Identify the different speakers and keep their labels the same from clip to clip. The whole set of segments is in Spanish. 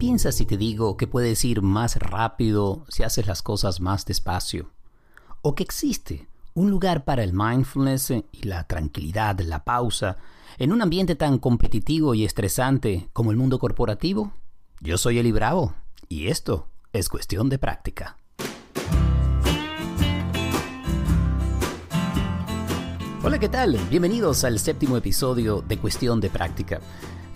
Speaker 1: piensas si te digo que puedes ir más rápido si haces las cosas más despacio? ¿O que existe un lugar para el mindfulness y la tranquilidad, la pausa, en un ambiente tan competitivo y estresante como el mundo corporativo? Yo soy Eli Bravo y esto es cuestión de práctica. Hola, ¿qué tal? Bienvenidos al séptimo episodio de Cuestión de Práctica.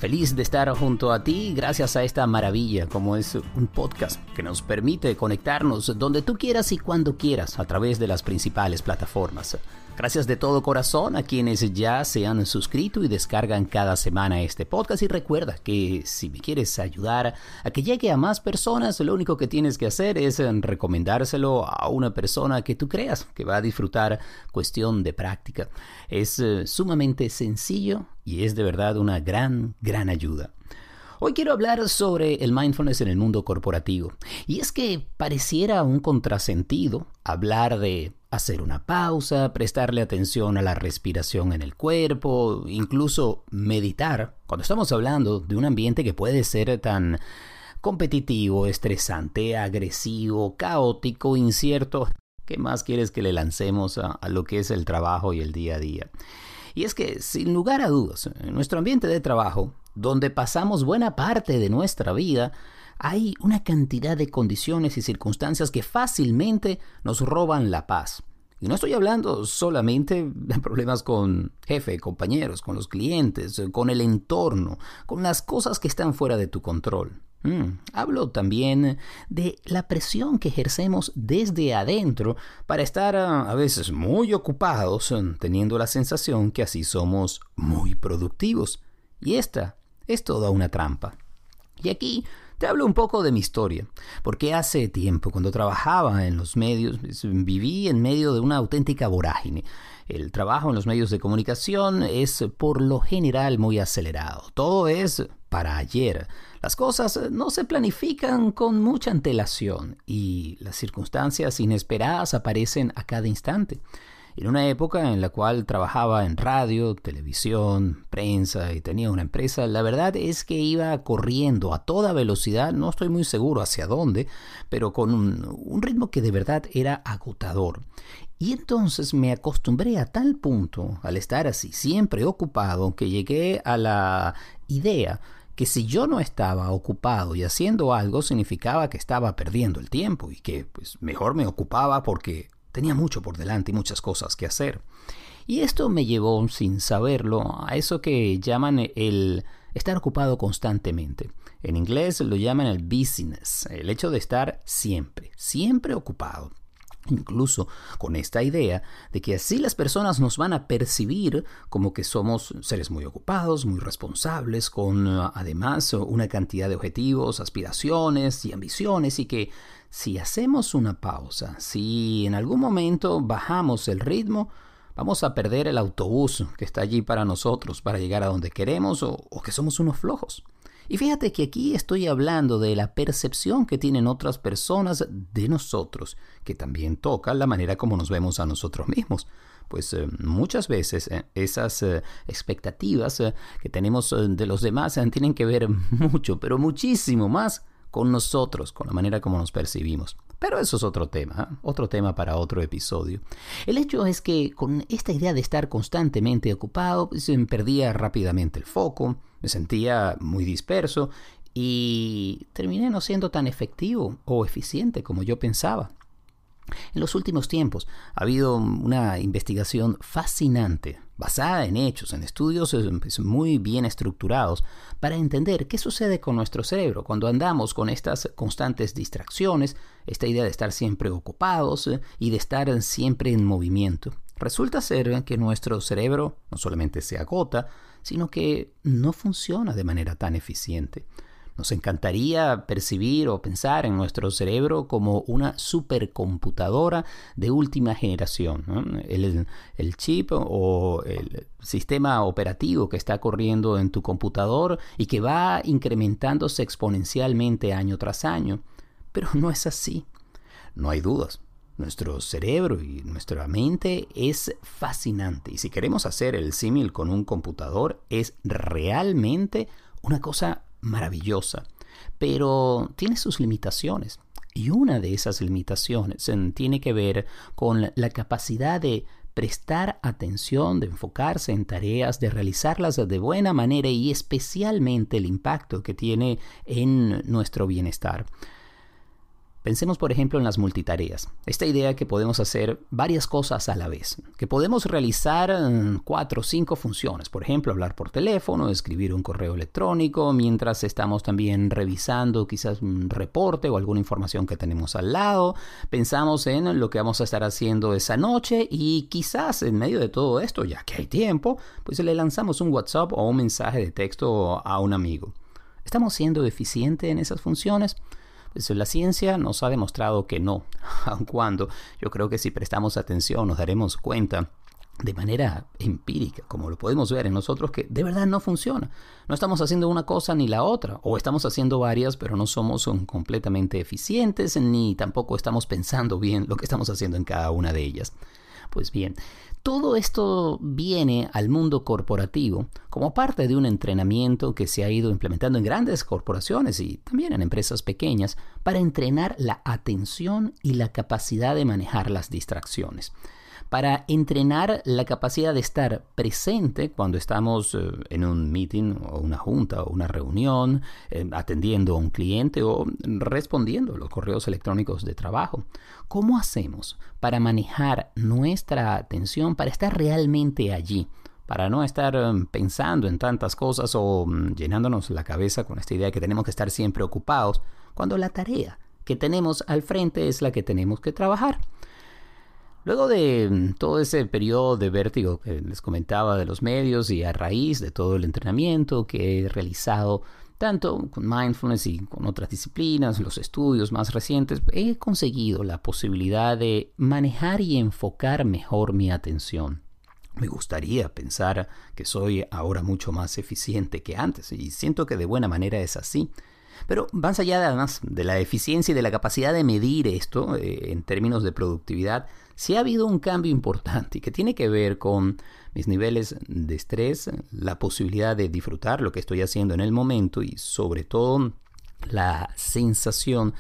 Speaker 1: Feliz de estar junto a ti gracias a esta maravilla como es un podcast que nos permite conectarnos donde tú quieras y cuando quieras a través de las principales plataformas. Gracias de todo corazón a quienes ya se han suscrito y descargan cada semana este podcast y recuerda que si me quieres ayudar a que llegue a más personas, lo único que tienes que hacer es recomendárselo a una persona que tú creas que va a disfrutar cuestión de práctica. Es eh, sumamente sencillo y es de verdad una gran, gran ayuda. Hoy quiero hablar sobre el mindfulness en el mundo corporativo. Y es que pareciera un contrasentido hablar de hacer una pausa, prestarle atención a la respiración en el cuerpo, incluso meditar, cuando estamos hablando de un ambiente que puede ser tan competitivo, estresante, agresivo, caótico, incierto. ¿Qué más quieres que le lancemos a, lo que es el trabajo y el día a día? Y es que, sin lugar a dudas, en nuestro ambiente de trabajo donde pasamos buena parte de nuestra vida, hay una cantidad de condiciones y circunstancias que fácilmente nos roban la paz. Y no estoy hablando solamente de problemas con jefe, compañeros, con los clientes, con el entorno, con las cosas que están fuera de tu control. Mm, hablo también de la presión que ejercemos desde adentro para estar ah, a veces muy ocupados, teniendo la sensación que así somos muy productivos. Y esta es toda una trampa. Y aquí te hablo un poco de mi historia, porque hace tiempo, cuando trabajaba en los medios, viví en medio de una auténtica vorágine. El trabajo en los medios de comunicación es por lo general muy acelerado. Todo es para ayer. Las cosas no se planifican con mucha antelación y las circunstancias inesperadas aparecen a cada instante. En una época en la cual trabajaba en radio, televisión, prensa y tenía una empresa, la verdad es que iba corriendo a toda velocidad, no estoy muy seguro hacia dónde, pero con un, ritmo que de verdad era agotador. Y entonces me acostumbré a tal punto al estar así, siempre ocupado, que llegué a la idea que si yo no estaba ocupado y haciendo algo significaba que estaba perdiendo el tiempo y que pues mejor me ocupaba porque Tenía mucho por delante y muchas cosas que hacer. Y esto me llevó, sin saberlo, a eso que llaman el estar ocupado constantemente. En inglés lo llaman el business, el hecho de estar siempre, siempre ocupado. Incluso con esta idea de que así las personas nos van a percibir como que somos seres muy ocupados, muy responsables, con además una cantidad de objetivos, aspiraciones y ambiciones y que si hacemos una pausa, si en algún momento bajamos el ritmo, vamos a perder el autobús que está allí para nosotros, para llegar a donde queremos o, que somos unos flojos. Y fíjate que aquí estoy hablando de la percepción que tienen otras personas de nosotros, que también toca la manera como nos vemos a nosotros mismos. Pues eh, muchas veces eh, esas eh, expectativas que tenemos de los demás tienen que ver mucho, pero muchísimo más con nosotros, con la manera como nos percibimos. Pero eso es otro tema, otro tema para otro episodio. El hecho es que con esta idea de estar constantemente ocupado, se perdía rápidamente el foco, me sentía muy disperso y terminé no siendo tan efectivo o eficiente como yo pensaba. En los últimos tiempos ha habido una investigación fascinante, basada en hechos, en estudios pues, muy bien estructurados, para entender qué sucede con nuestro cerebro cuando andamos con estas constantes distracciones, esta idea de estar siempre ocupados eh, y de estar siempre en movimiento. Resulta ser que nuestro cerebro no solamente se agota, sino que no funciona de manera tan eficiente. Nos encantaría percibir o pensar en nuestro cerebro como una supercomputadora de última generación. El, el, chip o el sistema operativo que está corriendo en tu computador y que va incrementándose exponencialmente año tras año. Pero no es así. No hay dudas. Nuestro cerebro y nuestra mente es fascinante y si queremos hacer el símil con un computador es realmente una cosa maravillosa. pero tiene sus limitaciones. Y una de esas limitaciones tiene que ver con la capacidad de prestar atención, de enfocarse en tareas, de realizarlas de buena manera y especialmente el impacto que tiene en nuestro bienestar. Pensemos por ejemplo en las multitareas. Esta idea que podemos hacer varias cosas a la vez, que podemos realizar mm, cuatro o cinco funciones, por ejemplo hablar por teléfono, escribir un correo electrónico, mientras estamos también revisando quizás un reporte o alguna información que tenemos al lado, pensamos en lo que vamos a estar haciendo esa noche y quizás en medio de todo esto, ya que hay tiempo, pues le lanzamos un WhatsApp o un mensaje de texto a un amigo. ¿Estamos siendo eficientes en esas funciones? La ciencia nos ha demostrado que no, aun cuando yo creo que si prestamos atención nos daremos cuenta de manera empírica, como lo podemos ver en nosotros, que de verdad no funciona. No estamos haciendo una cosa ni la otra, o estamos haciendo varias, pero no somos completamente eficientes, ni tampoco estamos pensando bien lo que estamos haciendo en cada una de ellas. Pues bien, todo esto viene al mundo corporativo como parte de un entrenamiento que se ha ido implementando en grandes corporaciones y también en empresas pequeñas para entrenar la atención y la capacidad de manejar las distracciones para entrenar la capacidad de estar presente cuando estamos eh, en un meeting o una junta o una reunión, eh, atendiendo a un cliente o respondiendo a los correos electrónicos de trabajo. ¿Cómo hacemos para manejar nuestra atención, para estar realmente allí? para no estar eh, pensando en tantas cosas o mm, llenándonos la cabeza con esta idea de que tenemos que estar siempre ocupados, cuando la tarea que tenemos al frente es la que tenemos que trabajar. Luego de mm, todo ese periodo de vértigo que les comentaba de los medios y a raíz de todo el entrenamiento que he realizado tanto con mindfulness y con otras disciplinas, los estudios más recientes, he conseguido la posibilidad de manejar y enfocar mejor mi atención. Me gustaría pensar que soy ahora mucho más eficiente que antes y siento que de buena manera es así. Pero más allá además de la eficiencia y de la capacidad de medir esto eh, en términos de productividad, sí ha habido un cambio importante que tiene que ver con mis niveles de estrés, la posibilidad de disfrutar lo que estoy haciendo en el momento y sobre todo la sensación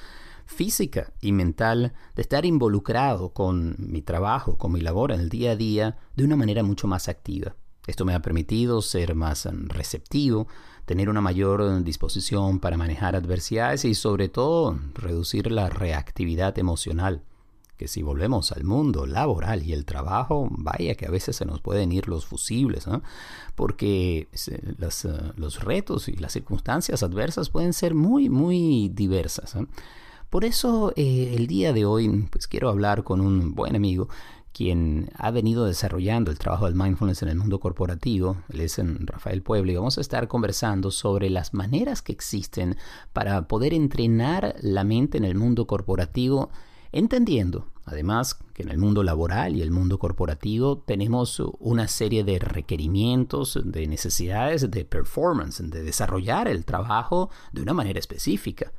Speaker 1: física y mental de estar involucrado con mi trabajo, con mi labor en el día a día de una manera mucho más activa. Esto me ha permitido ser más receptivo, tener una mayor disposición para manejar adversidades y sobre todo reducir la reactividad emocional. Que si volvemos al mundo laboral y el trabajo, vaya que a veces se nos pueden ir los fusibles, porque eh, los retos y las circunstancias adversas pueden ser muy, muy diversas. Por eso eh, el día de hoy pues quiero hablar con un buen amigo quien ha venido desarrollando el trabajo del mindfulness en el mundo corporativo, él es Rafael Pueblo, y vamos a estar conversando sobre las maneras que existen para poder entrenar la mente en el mundo corporativo, entendiendo además que en el mundo laboral y el mundo corporativo tenemos una serie de requerimientos, de necesidades de performance, de desarrollar el trabajo de una manera específica.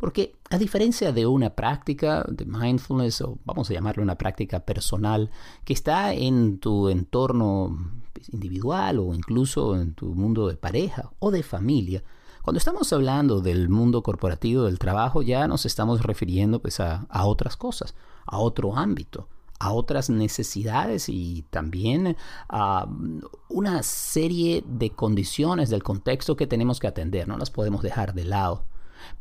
Speaker 1: Porque a diferencia de una práctica de mindfulness, o vamos a llamarlo una práctica personal, que está en tu entorno individual o incluso en tu mundo de pareja o de familia, cuando estamos hablando del mundo corporativo del trabajo ya nos estamos refiriendo pues, a, a otras cosas, a otro ámbito a otras necesidades y también a una serie de condiciones del contexto que tenemos que atender, no las podemos dejar de lado.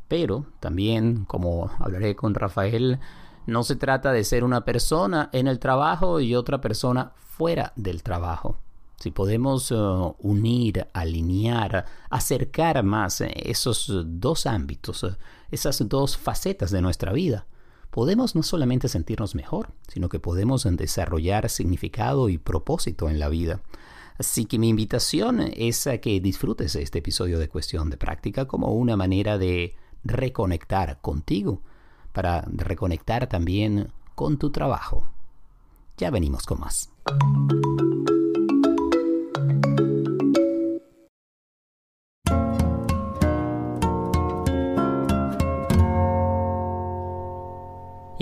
Speaker 1: Pero también, como hablaré con Rafael, no se trata de ser una persona en el trabajo y otra persona fuera del trabajo. Si podemos uh, unir, alinear, acercar más esos dos ámbitos, uh, esas dos facetas de nuestra vida, podemos no solamente sentirnos mejor, sino que podemos desarrollar significado y propósito en la vida. Así que mi invitación es a que disfrutes este episodio de Cuestión de Práctica como una manera de reconectar contigo, para reconectar también con tu trabajo. Ya venimos con más.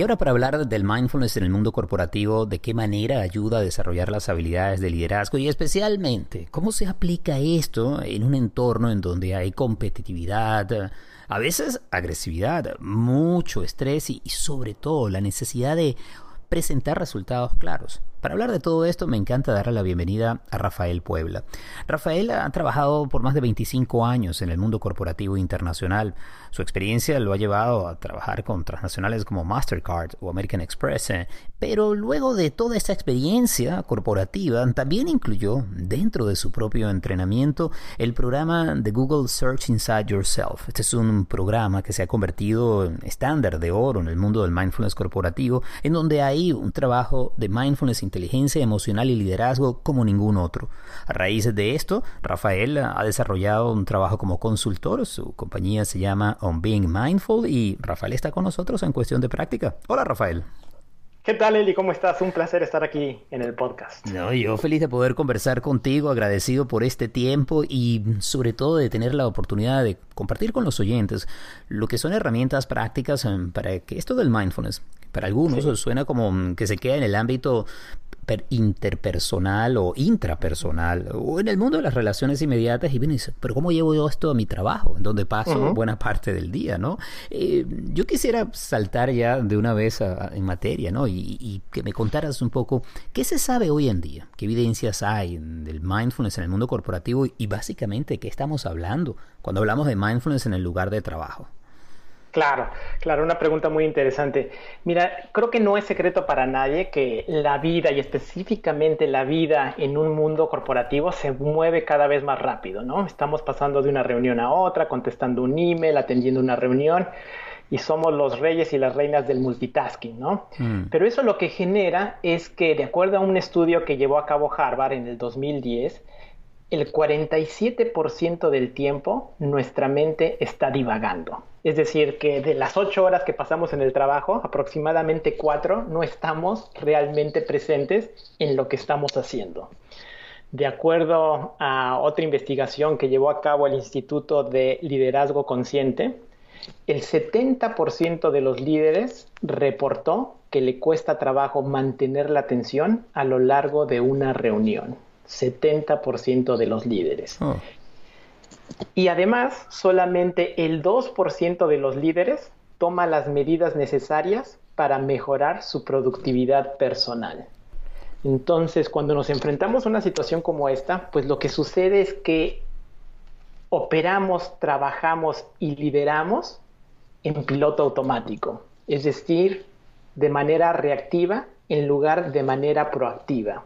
Speaker 1: Ahora para hablar del mindfulness en el mundo corporativo, de qué manera ayuda a desarrollar las habilidades de liderazgo y especialmente cómo se aplica esto en un entorno en donde hay competitividad, a veces agresividad, mucho estrés y, sobre todo la necesidad de presentar resultados claros. Para hablar de todo esto me encanta darle la bienvenida a Rafael Puebla. Rafael ha trabajado por más de 25 años en el mundo corporativo internacional. Su experiencia lo ha llevado a trabajar con transnacionales como Mastercard o American Express, eh, pero luego de toda esta experiencia corporativa también incluyó dentro de su propio entrenamiento el programa de Google Search Inside Yourself. Este es un programa que se ha convertido en estándar de oro en el mundo del mindfulness corporativo, en donde hay un trabajo de mindfulness inteligencia emocional y liderazgo como ningún otro. A raíz de esto, Rafael ha desarrollado un trabajo como consultor. Su compañía se llama On Being Mindful y Rafael está con nosotros en cuestión de práctica. Hola Rafael.
Speaker 2: ¿Qué tal, Eli? ¿Cómo estás? Un placer estar aquí en el podcast.
Speaker 1: No, yo feliz de poder conversar contigo, agradecido por este tiempo y sobre todo de tener la oportunidad de compartir con los oyentes lo que son herramientas prácticas em, para que esto del mindfulness, para algunos suena como que se queda en el ámbito interpersonal o intrapersonal o en el mundo de las relaciones inmediatas y vienes, pero ¿cómo llevo yo esto a mi trabajo? En donde paso buena parte del día, ¿no? Eh, yo quisiera saltar ya de una vez en materia, ¿no? Y, y, que me contaras un poco qué se sabe hoy en día, qué evidencias hay del mindfulness en el mundo corporativo y básicamente qué estamos hablando cuando hablamos de mindfulness en el lugar de trabajo.
Speaker 2: Claro, claro, una pregunta muy interesante. Mira, creo que no es secreto para nadie que la vida y específicamente la vida en un mundo corporativo se mueve cada vez más rápido, ¿no? Estamos pasando de una reunión a otra, contestando un email, atendiendo una reunión y somos los reyes y las reinas del multitasking, ¿no? Mm. Pero eso lo que genera es que, de acuerdo a un estudio que llevó a cabo Harvard en el 2010, el 47% del tiempo nuestra mente está divagando. Es decir, que de las 8 horas que pasamos en el trabajo, aproximadamente 4 no estamos realmente presentes en lo que estamos haciendo. De acuerdo a otra investigación que llevó a cabo el Instituto de Liderazgo Consciente, el 70% de los líderes reportó que le cuesta trabajo mantener la atención a lo largo de una reunión. 70% de los líderes. Oh. Y además, solamente el 2% de los líderes toma las medidas necesarias para mejorar su productividad personal. Entonces, cuando nos enfrentamos a una situación como esta, pues lo que sucede es que operamos, trabajamos y lideramos en piloto automático, es decir, de manera reactiva en lugar de manera proactiva.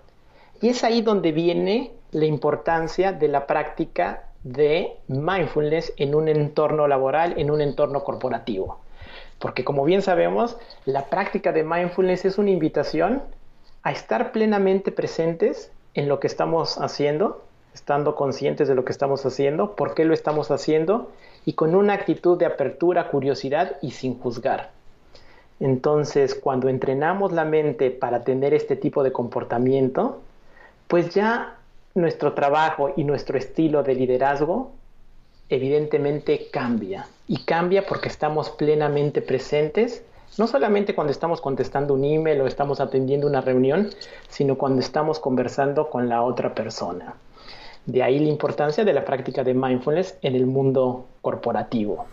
Speaker 2: Y es ahí donde viene la importancia de la práctica de mindfulness en un entorno laboral, en un entorno corporativo. Porque como bien sabemos, la práctica de mindfulness es una invitación a estar plenamente presentes en lo que estamos haciendo, estando conscientes de lo que estamos haciendo, por qué lo estamos haciendo y con una actitud de apertura, curiosidad y sin juzgar. Entonces, cuando entrenamos la mente para tener este tipo de comportamiento, pues ya nuestro trabajo y nuestro estilo de liderazgo evidentemente cambia. Y cambia porque estamos plenamente presentes, no solamente cuando estamos contestando un email o estamos atendiendo una reunión, sino cuando estamos conversando con la otra persona. De ahí la importancia de la práctica de mindfulness en el mundo corporativo.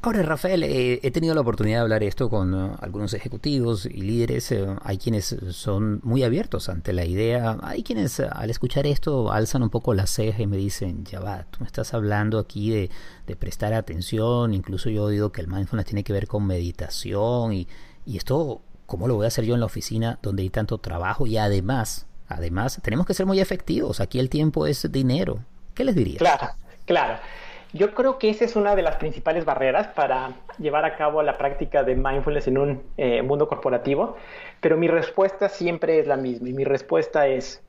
Speaker 1: Ahora, Rafael, eh, he tenido la oportunidad de hablar esto con uh, algunos ejecutivos y líderes. Eh, hay quienes son muy abiertos ante la idea. Hay quienes uh, al escuchar esto alzan un poco la ceja y me dicen, ya va, tú me estás hablando aquí de, de prestar atención. Incluso yo oído que el mindfulness tiene que ver con meditación. Y, y esto, ¿cómo lo voy a hacer yo en la oficina donde hay tanto trabajo? Y además, además, tenemos que ser muy efectivos. Aquí el tiempo es dinero. ¿Qué les dirías?
Speaker 2: Claro, claro. Yo creo que esa es una de las principales barreras para llevar a cabo la práctica de mindfulness en un eh, mundo corporativo, pero mi respuesta siempre es la misma y mi respuesta es,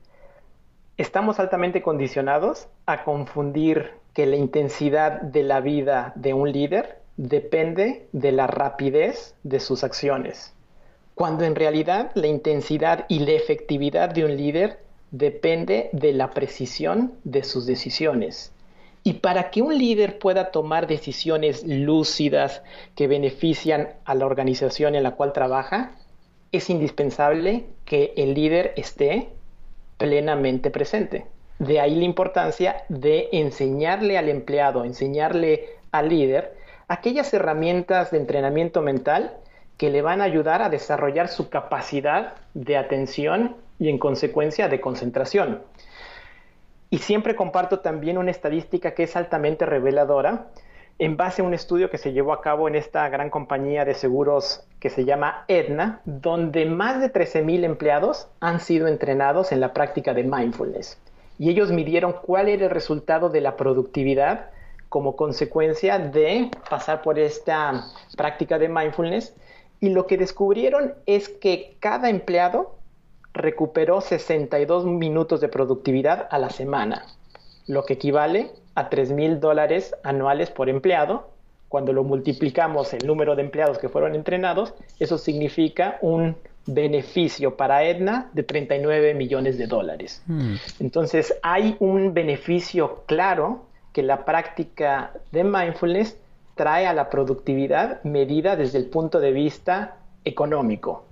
Speaker 2: estamos altamente condicionados a confundir que la intensidad de la vida de un líder depende de la rapidez de sus acciones, cuando en realidad la intensidad y la efectividad de un líder depende de la precisión de sus decisiones Y para que un líder pueda tomar decisiones lúcidas que benefician a la organización en la cual trabaja, es indispensable que el líder esté plenamente presente. De ahí la importancia de enseñarle al empleado, enseñarle al líder aquellas herramientas de entrenamiento mental que le van a ayudar a desarrollar su capacidad de atención y en consecuencia de concentración. Y siempre comparto también una estadística que es altamente reveladora en base a un estudio que se llevó a cabo en esta gran compañía de seguros que se llama Edna, donde más de 13.000 empleados han sido entrenados en la práctica de mindfulness. Y ellos midieron cuál era el resultado de la productividad como consecuencia de pasar por esta práctica de mindfulness. Y lo que descubrieron es que cada empleado recuperó 62 minutos de productividad a la semana, lo que equivale a 3 mil dólares anuales por empleado. Cuando lo multiplicamos el número de empleados que fueron entrenados, eso significa un beneficio para Edna de 39 millones de dólares. Hmm. Entonces hay un beneficio claro que la práctica de mindfulness trae a la productividad medida desde el punto de vista económico.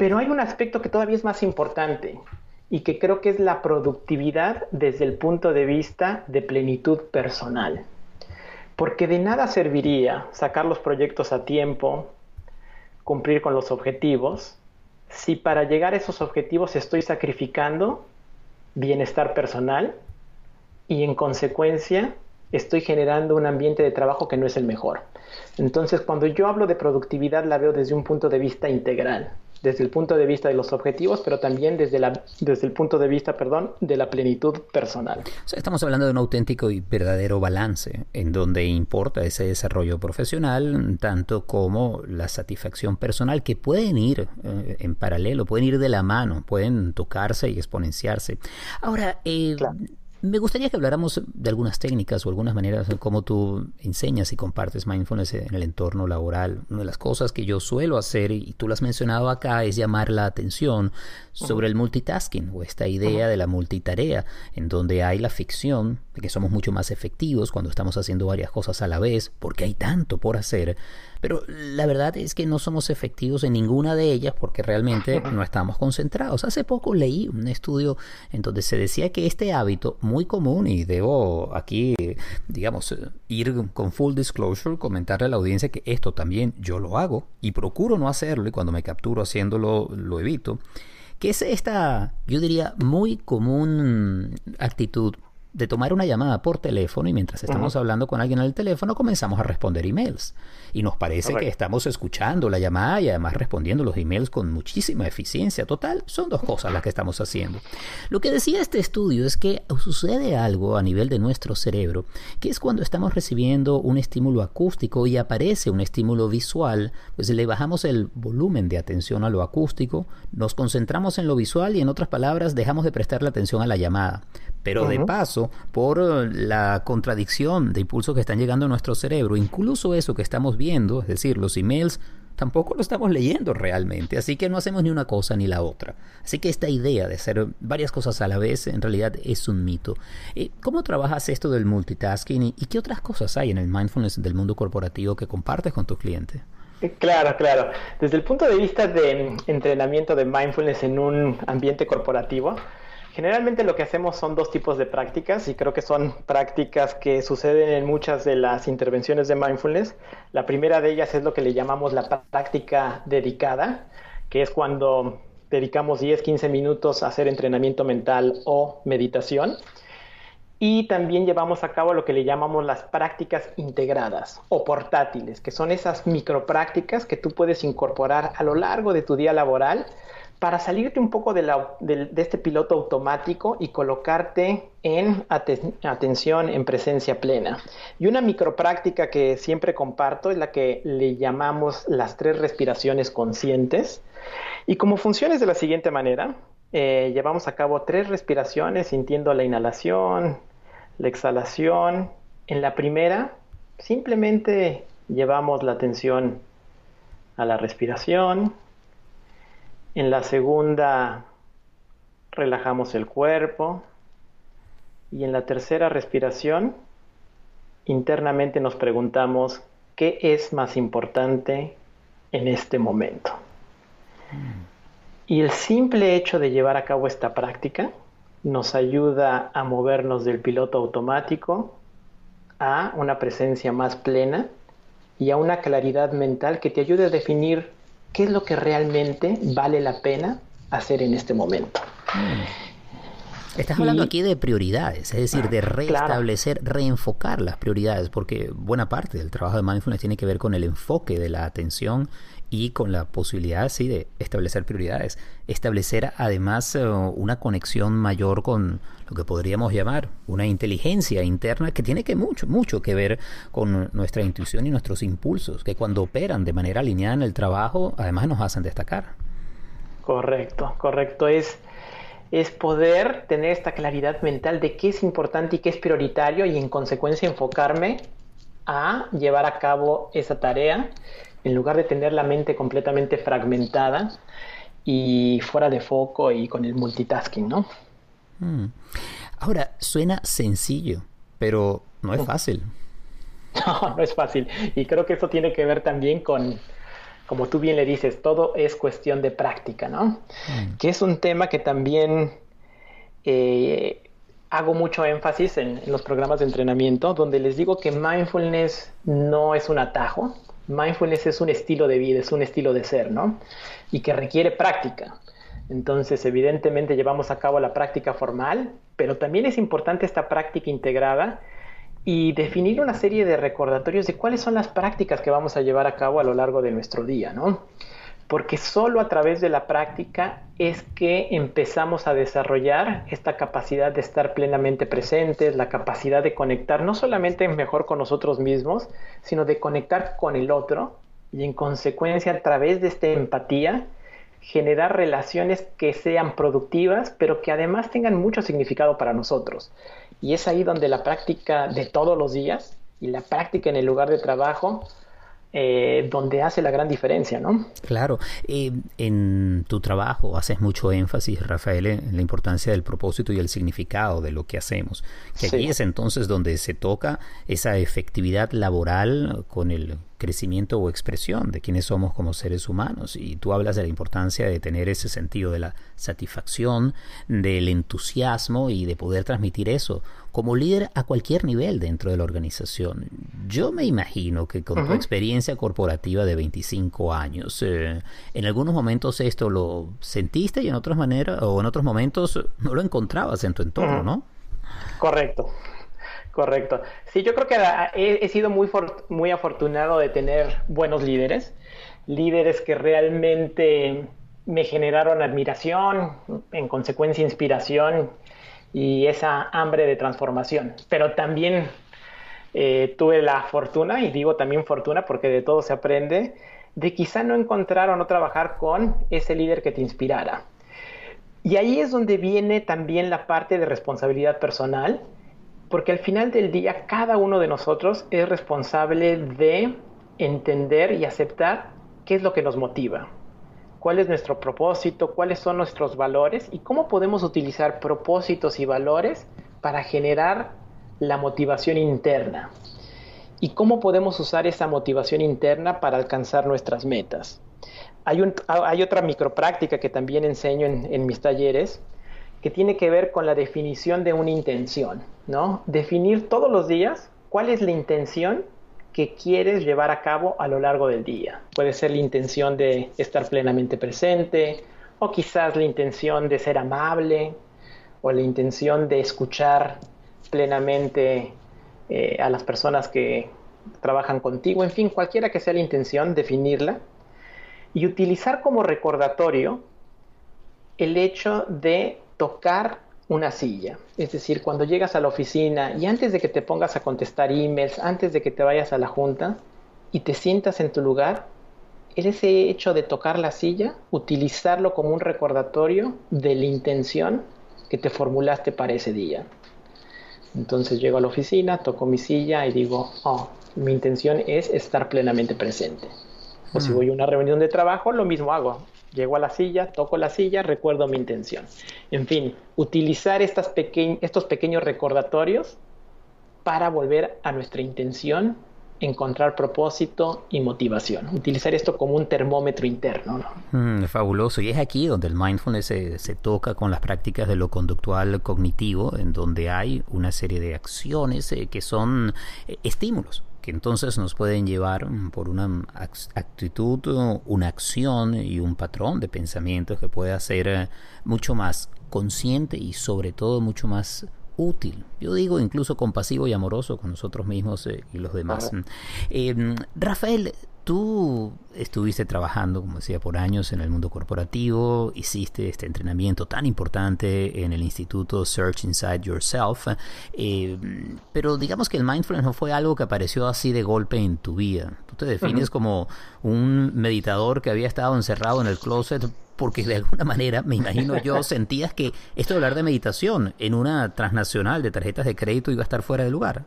Speaker 2: Pero hay un aspecto que todavía es más importante y que creo que es la productividad desde el punto de vista de plenitud personal. Porque de nada serviría sacar los proyectos a tiempo, cumplir con los objetivos, si para llegar a esos objetivos estoy sacrificando bienestar personal y en consecuencia estoy generando un ambiente de trabajo que no es el mejor. Entonces, cuando yo hablo de productividad, la veo desde un punto de vista integral desde el punto de vista de los objetivos, pero también desde, la, desde el punto de vista, perdón, de la plenitud personal.
Speaker 1: estamos hablando de un auténtico y verdadero balance, en donde importa ese desarrollo profesional, tanto como la satisfacción personal, que pueden ir eh, en paralelo, pueden ir de la mano, pueden tocarse y exponenciarse. Ahora, eh, me gustaría que habláramos de algunas técnicas o algunas maneras en cómo tú enseñas y compartes mindfulness en el entorno laboral. Una de las cosas que yo suelo hacer, y tú lo has mencionado acá, es llamar la atención sobre el multitasking o esta idea de la multitarea, en donde hay la ficción que somos mucho más efectivos cuando estamos haciendo varias cosas a la vez, porque hay tanto por hacer, pero la verdad es que no somos efectivos en ninguna de ellas porque realmente no estamos concentrados. Hace poco leí un estudio en donde se decía que este hábito muy común, y debo aquí, digamos, ir con full disclosure, comentarle a la audiencia que esto también yo lo hago y procuro no hacerlo y cuando me capturo haciéndolo lo evito, que es esta, yo diría, muy común actitud de tomar una llamada por teléfono y mientras estamos hablando con alguien al teléfono comenzamos a responder emails. Y nos parece que estamos escuchando la llamada y además respondiendo los emails con muchísima eficiencia. Total, son dos cosas las que estamos haciendo. Lo que decía este estudio es que sucede algo a nivel de nuestro cerebro, que es cuando estamos recibiendo un estímulo acústico y aparece un estímulo visual, pues le bajamos el volumen de atención a lo acústico, nos concentramos en lo visual y en otras palabras dejamos de prestarle atención a la llamada. Pero de paso, por la contradicción de impulsos que están llegando a nuestro cerebro, incluso eso que estamos viendo, es decir, los emails, tampoco lo estamos leyendo realmente, así que no hacemos ni una cosa ni la otra. Así que esta idea de hacer varias cosas a la vez en realidad es un mito. Eh, ¿Cómo trabajas esto del multitasking y, qué otras cosas hay en el mindfulness del mundo corporativo que compartes con tus clientes?
Speaker 2: Claro, claro. Desde el punto de vista de entrenamiento de mindfulness en un ambiente corporativo, Generalmente lo que hacemos son dos tipos de prácticas y creo que son prácticas que suceden en muchas de las intervenciones de mindfulness. La primera de ellas es lo que le llamamos la práctica dedicada, que es cuando dedicamos 10, 15 minutos a hacer entrenamiento mental o meditación. Y también llevamos a cabo lo que le llamamos las prácticas integradas o portátiles, que son esas microprácticas que tú puedes incorporar a lo largo de tu día laboral para salirte un poco de, este piloto automático y colocarte en atención, en presencia plena. Y una micropráctica que siempre comparto es la que le llamamos las tres respiraciones conscientes. Y como funciona es de la siguiente manera, eh, llevamos a cabo tres respiraciones sintiendo la inhalación, la exhalación. En la primera, simplemente llevamos la atención a la respiración en la segunda relajamos el cuerpo. Y en la tercera respiración, internamente nos preguntamos, ¿qué es más importante en este momento? Y el simple hecho de llevar a cabo esta práctica nos ayuda a movernos del piloto automático a una presencia más plena y a una claridad mental que te ayude a definir qué es lo que realmente vale la pena hacer en este momento.
Speaker 1: Estás hablando aquí de prioridades, es decir, de restablecer, reenfocar las prioridades, porque buena parte del trabajo de mindfulness tiene que ver con el enfoque de la atención y con la posibilidad, sí, de establecer prioridades. Establecer además eh, una conexión mayor con lo que podríamos llamar una inteligencia interna que tiene que mucho, mucho que ver con nuestra intuición y nuestros impulsos, que cuando operan de manera alineada en el trabajo, además nos hacen destacar.
Speaker 2: Correcto, correcto. Es, es poder tener esta claridad mental de qué es importante y qué es prioritario y en consecuencia enfocarme a llevar a cabo esa tarea en lugar de tener la mente completamente fragmentada y fuera de foco y con el multitasking, ¿no?
Speaker 1: Mm. Ahora, suena sencillo, pero no es fácil.
Speaker 2: No, no es fácil. Y creo que eso tiene que ver también con, como tú bien le dices, todo es cuestión de práctica, ¿no? Mm. Que es un tema que también eh, hago mucho énfasis en, los programas de entrenamiento, donde les digo que mindfulness no es un atajo, mindfulness es un estilo de vida, es un estilo de ser, ¿no? Y que requiere práctica. Entonces, evidentemente llevamos a cabo la práctica formal, pero también es importante esta práctica integrada y definir una serie de recordatorios de cuáles son las prácticas que vamos a llevar a cabo a lo largo de nuestro día, ¿no? Porque solo a través de la práctica es que empezamos a desarrollar esta capacidad de estar plenamente presentes, la capacidad de conectar no solamente mejor con nosotros mismos, sino de conectar con el otro y en consecuencia a través de esta empatía generar relaciones que sean productivas, pero que además tengan mucho significado para nosotros. Y es ahí donde la práctica de todos los días y la práctica en el lugar de trabajo eh, donde hace la gran diferencia, ¿no?
Speaker 1: Claro. Eh, en tu trabajo haces mucho énfasis, Rafael, en la importancia del propósito y el significado de lo que hacemos. Que aquí es entonces donde se toca esa efectividad laboral con el crecimiento o expresión de quiénes somos como seres humanos. Y tú hablas de la importancia de tener ese sentido de la satisfacción, del entusiasmo y de poder transmitir eso como líder a cualquier nivel dentro de la organización. Yo me imagino que con tu experiencia corporativa de 25 años, eh, en algunos momentos esto lo sentiste y en otras maneras o en otros momentos no lo encontrabas en tu entorno, ¿no?
Speaker 2: Correcto. Correcto. Sí, yo creo que he, sido muy, muy afortunado de tener buenos líderes, líderes que realmente me generaron admiración, en consecuencia inspiración y esa hambre de transformación. Pero también eh, tuve la fortuna, y digo también fortuna porque de todo se aprende, de quizá no encontrar o no trabajar con ese líder que te inspirara. Y ahí es donde viene también la parte de responsabilidad personal, porque al final del día cada uno de nosotros es responsable de entender y aceptar qué es lo que nos motiva, cuál es nuestro propósito, cuáles son nuestros valores y cómo podemos utilizar propósitos y valores para generar la motivación interna. Y cómo podemos usar esa motivación interna para alcanzar nuestras metas. Hay, un, hay otra micropráctica que también enseño en, en mis talleres que tiene que ver con la definición de una intención, ¿no? Definir todos los días cuál es la intención que quieres llevar a cabo a lo largo del día. Puede ser la intención de estar plenamente presente o quizás la intención de ser amable o la intención de escuchar plenamente eh, a las personas que trabajan contigo. En fin, cualquiera que sea la intención, definirla y utilizar como recordatorio el hecho de tocar una silla. Es decir, cuando llegas a la oficina y antes de que te pongas a contestar emails, antes de que te vayas a la junta y te sientas en tu lugar, ese hecho de tocar la silla, utilizarlo como un recordatorio de la intención que te formulaste para ese día. Entonces llego a la oficina, toco mi silla y digo, oh, mi intención es estar plenamente presente. O si mm. voy a una reunión de trabajo, lo mismo hago. Llego a la silla, toco la silla, recuerdo mi intención. En fin, utilizar estos pequeños recordatorios para volver a nuestra intención encontrar propósito y motivación. Utilizar esto como un termómetro interno.
Speaker 1: Mm, fabuloso. Y es aquí donde el mindfulness se, toca con las prácticas de lo conductual cognitivo, en donde hay una serie de acciones eh, que son eh, estímulos que entonces nos pueden llevar por una actitud, una acción y un patrón de pensamiento que pueda ser eh, mucho más consciente y sobre todo mucho más útil. Yo digo incluso compasivo y amoroso con nosotros mismos eh, y los demás. Eh, Rafael, tú estuviste trabajando, como decía, por años en el mundo corporativo, hiciste este entrenamiento tan importante en el instituto Search Inside Yourself, eh, pero digamos que el mindfulness no fue algo que apareció así de golpe en tu vida. Tú te defines como un meditador que había estado encerrado en el closet porque de alguna manera, me imagino yo, sentías que esto de hablar de meditación en una transnacional de tarjetas de crédito iba a estar fuera de lugar.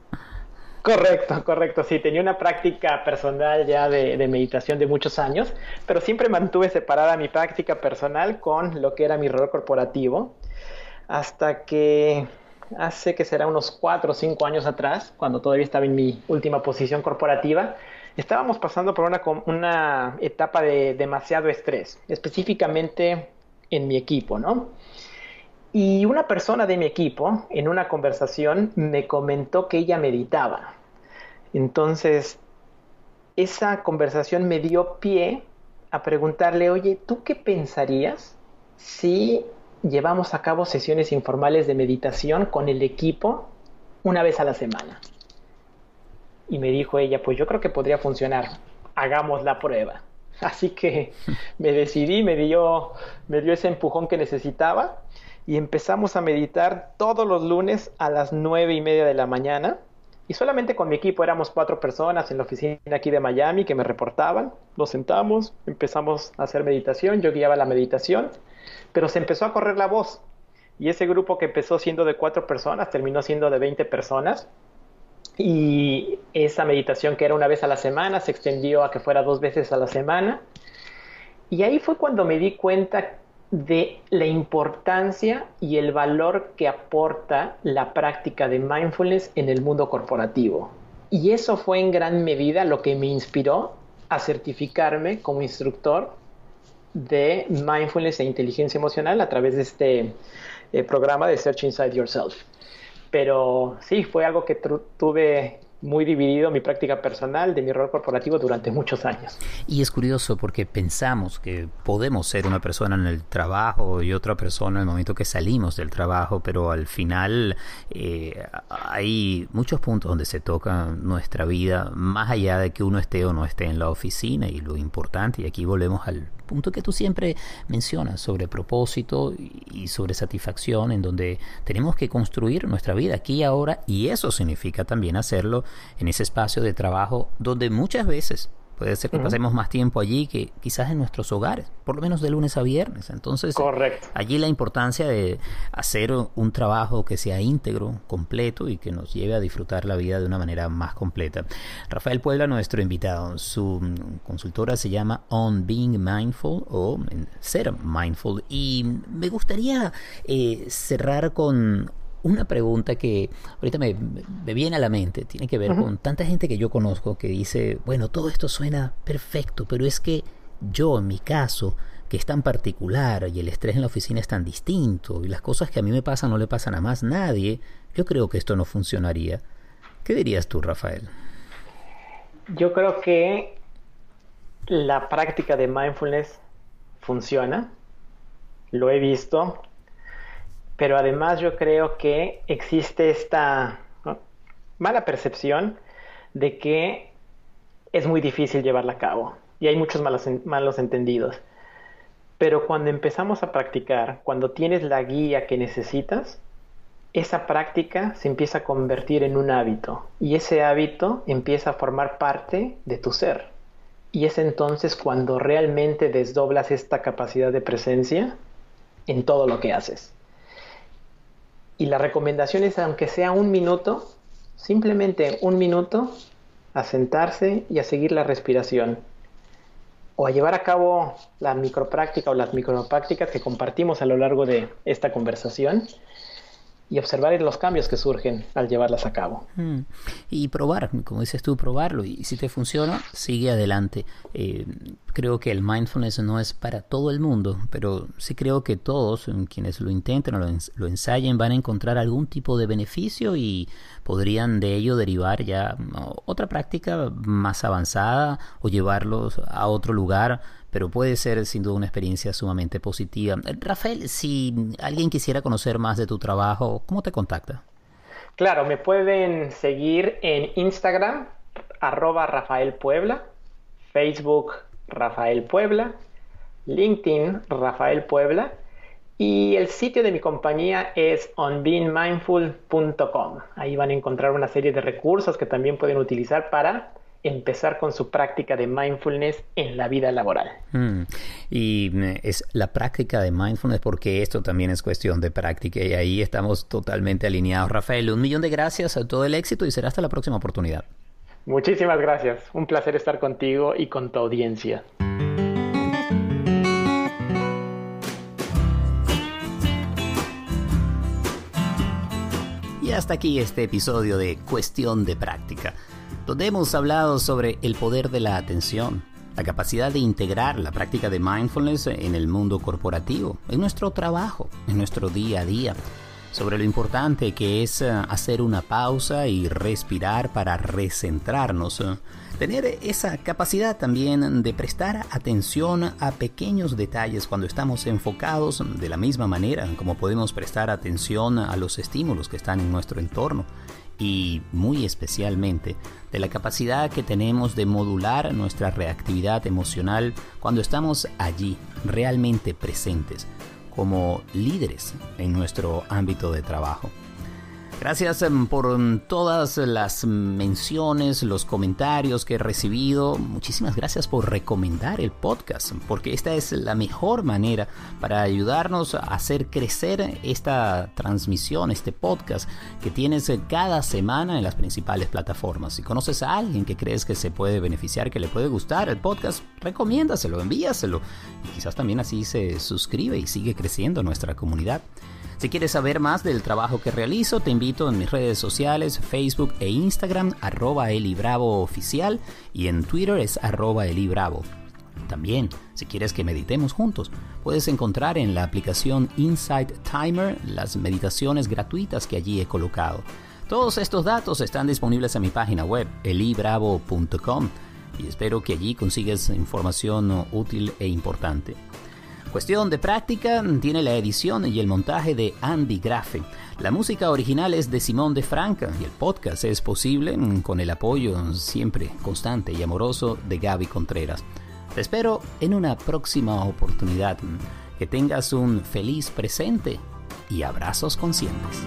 Speaker 2: Correcto, correcto. Sí, tenía una práctica personal ya de, meditación de muchos años, pero siempre mantuve separada mi práctica personal con lo que era mi rol corporativo, hasta que hace que será unos cuatro o cinco años atrás, cuando todavía estaba en mi última posición corporativa, estábamos pasando por una, una etapa de demasiado estrés, específicamente en mi equipo, ¿no? Y una persona de mi equipo, en una conversación, me comentó que ella meditaba. Entonces, esa conversación me dio pie a preguntarle, oye, ¿tú qué pensarías si llevamos a cabo sesiones informales de meditación con el equipo una vez a la semana? Y me dijo ella, pues yo creo que podría funcionar, hagamos la prueba. Así que me decidí, me dio, me dio ese empujón que necesitaba y empezamos a meditar todos los lunes a las nueve y media de la mañana. Y solamente con mi equipo éramos cuatro personas en la oficina aquí de Miami que me reportaban. Nos sentamos, empezamos a hacer meditación, yo guiaba la meditación, pero se empezó a correr la voz. Y ese grupo que empezó siendo de cuatro personas terminó siendo de 20 personas. Y esa meditación que era una vez a la semana se extendió a que fuera dos veces a la semana. Y ahí fue cuando me di cuenta de la importancia y el valor que aporta la práctica de mindfulness en el mundo corporativo. Y eso fue en gran medida lo que me inspiró a certificarme como instructor de mindfulness e inteligencia emocional a través de este eh, programa de Search Inside Yourself. Pero sí, fue algo que tuve muy dividido mi práctica personal de mi rol corporativo durante muchos años.
Speaker 1: Y es curioso porque pensamos que podemos ser una persona en el trabajo y otra persona en el momento que salimos del trabajo, pero al final eh, hay muchos puntos donde se toca nuestra vida, más allá de que uno esté o no esté en la oficina y lo importante, y aquí volvemos al punto que tú siempre mencionas sobre propósito y sobre satisfacción, en donde tenemos que construir nuestra vida aquí y ahora, y eso significa también hacerlo en ese espacio de trabajo donde muchas veces Puede ser que pasemos más tiempo allí que quizás en nuestros hogares, por lo menos de lunes a viernes. Entonces, allí la importancia de hacer un trabajo que sea íntegro, completo y que nos lleve a disfrutar la vida de una manera más completa. Rafael Puebla, nuestro invitado, su consultora se llama On Being Mindful o Ser Mindful. Y me gustaría eh, cerrar con una pregunta que ahorita me, viene a la mente, tiene que ver con tanta gente que yo conozco que dice, bueno, todo esto suena perfecto, pero es que yo en mi caso, que es tan particular y el estrés en la oficina es tan distinto y las cosas que a mí me pasan no le pasan a más nadie, yo creo que esto no funcionaría. ¿Qué dirías tú, Rafael?
Speaker 2: Yo creo que la práctica de mindfulness funciona. Lo he visto, pero además yo creo que existe esta mala percepción de que es muy difícil llevarla a cabo y hay muchos malos, malos entendidos. Pero cuando empezamos a practicar, cuando tienes la guía que necesitas, esa práctica se empieza a convertir en un hábito y ese hábito empieza a formar parte de tu ser. Y es entonces cuando realmente desdoblas esta capacidad de presencia en todo lo que haces. Y la recomendación es, aunque sea un minuto, simplemente un minuto, a sentarse y a seguir la respiración. o a llevar a cabo la micropráctica o las microprácticas que compartimos a lo largo de esta conversación y observar los cambios que surgen al llevarlas a cabo. Mm.
Speaker 1: Y probar, como dices tú, probarlo. Y si te funciona, sigue adelante. Eh, creo que el mindfulness no es para todo el mundo, pero sí creo que todos quienes lo intenten o lo, lo ensayen van a encontrar algún tipo de beneficio y podrían de ello derivar ya otra práctica más avanzada o llevarlos a otro lugar pero puede ser sin duda una experiencia sumamente positiva. Rafael, si alguien quisiera conocer más de tu trabajo, ¿cómo te contacta?
Speaker 2: Claro, me pueden seguir en Instagram, arroba Rafael Puebla, Facebook Rafael Puebla, LinkedIn Rafael Puebla y el sitio de mi compañía es onbeingmindful.com. Ahí van a encontrar una serie de recursos que también pueden utilizar para empezar con su práctica de mindfulness en la vida laboral.
Speaker 1: Mm. Y mm, es la práctica de mindfulness porque esto también es cuestión de práctica y ahí estamos totalmente alineados. Rafael, un millón de gracias a todo el éxito y será hasta la próxima oportunidad.
Speaker 2: Muchísimas gracias. Un placer estar contigo y con tu audiencia.
Speaker 1: Y hasta aquí este episodio de Cuestión de Práctica donde hemos hablado sobre el poder de la atención, la capacidad de integrar la práctica de mindfulness en el mundo corporativo, en nuestro trabajo, en nuestro día a día, sobre lo importante que es eh, hacer una pausa y respirar para recentrarnos, eh, tener esa capacidad también de prestar atención a pequeños detalles cuando estamos enfocados de la misma manera como podemos prestar atención a los estímulos que están en nuestro entorno y muy especialmente de la capacidad que tenemos de modular nuestra reactividad emocional cuando estamos allí, realmente presentes, como líderes en nuestro ámbito de trabajo. Gracias em, por em, todas las menciones, los comentarios que he recibido. Muchísimas gracias por recomendar el podcast, porque esta es la mejor manera para ayudarnos a hacer crecer esta transmisión, este podcast que tienes cada semana en las principales plataformas. Si conoces a alguien que crees que se puede beneficiar, que le puede gustar el podcast, recomiéndaselo, envíaselo. Y quizás también así se suscribe y sigue creciendo nuestra comunidad. Si quieres saber más del trabajo que realizo, te invito en mis redes sociales, Facebook e Instagram, arroba elibravo oficial y en Twitter es arroba elibravo. También, si quieres que meditemos juntos, puedes encontrar en la aplicación Insight Timer las meditaciones gratuitas que allí he colocado. Todos estos datos están disponibles en mi página web, elibravo.com, y espero que allí consigas información útil e importante. Cuestión de práctica, tiene la edición y el montaje de Andy Grafe. La música original es de Simón de Franca y el podcast es posible con el apoyo siempre constante y amoroso de Gaby Contreras. Te espero en una próxima oportunidad. Que tengas un feliz presente y abrazos conscientes.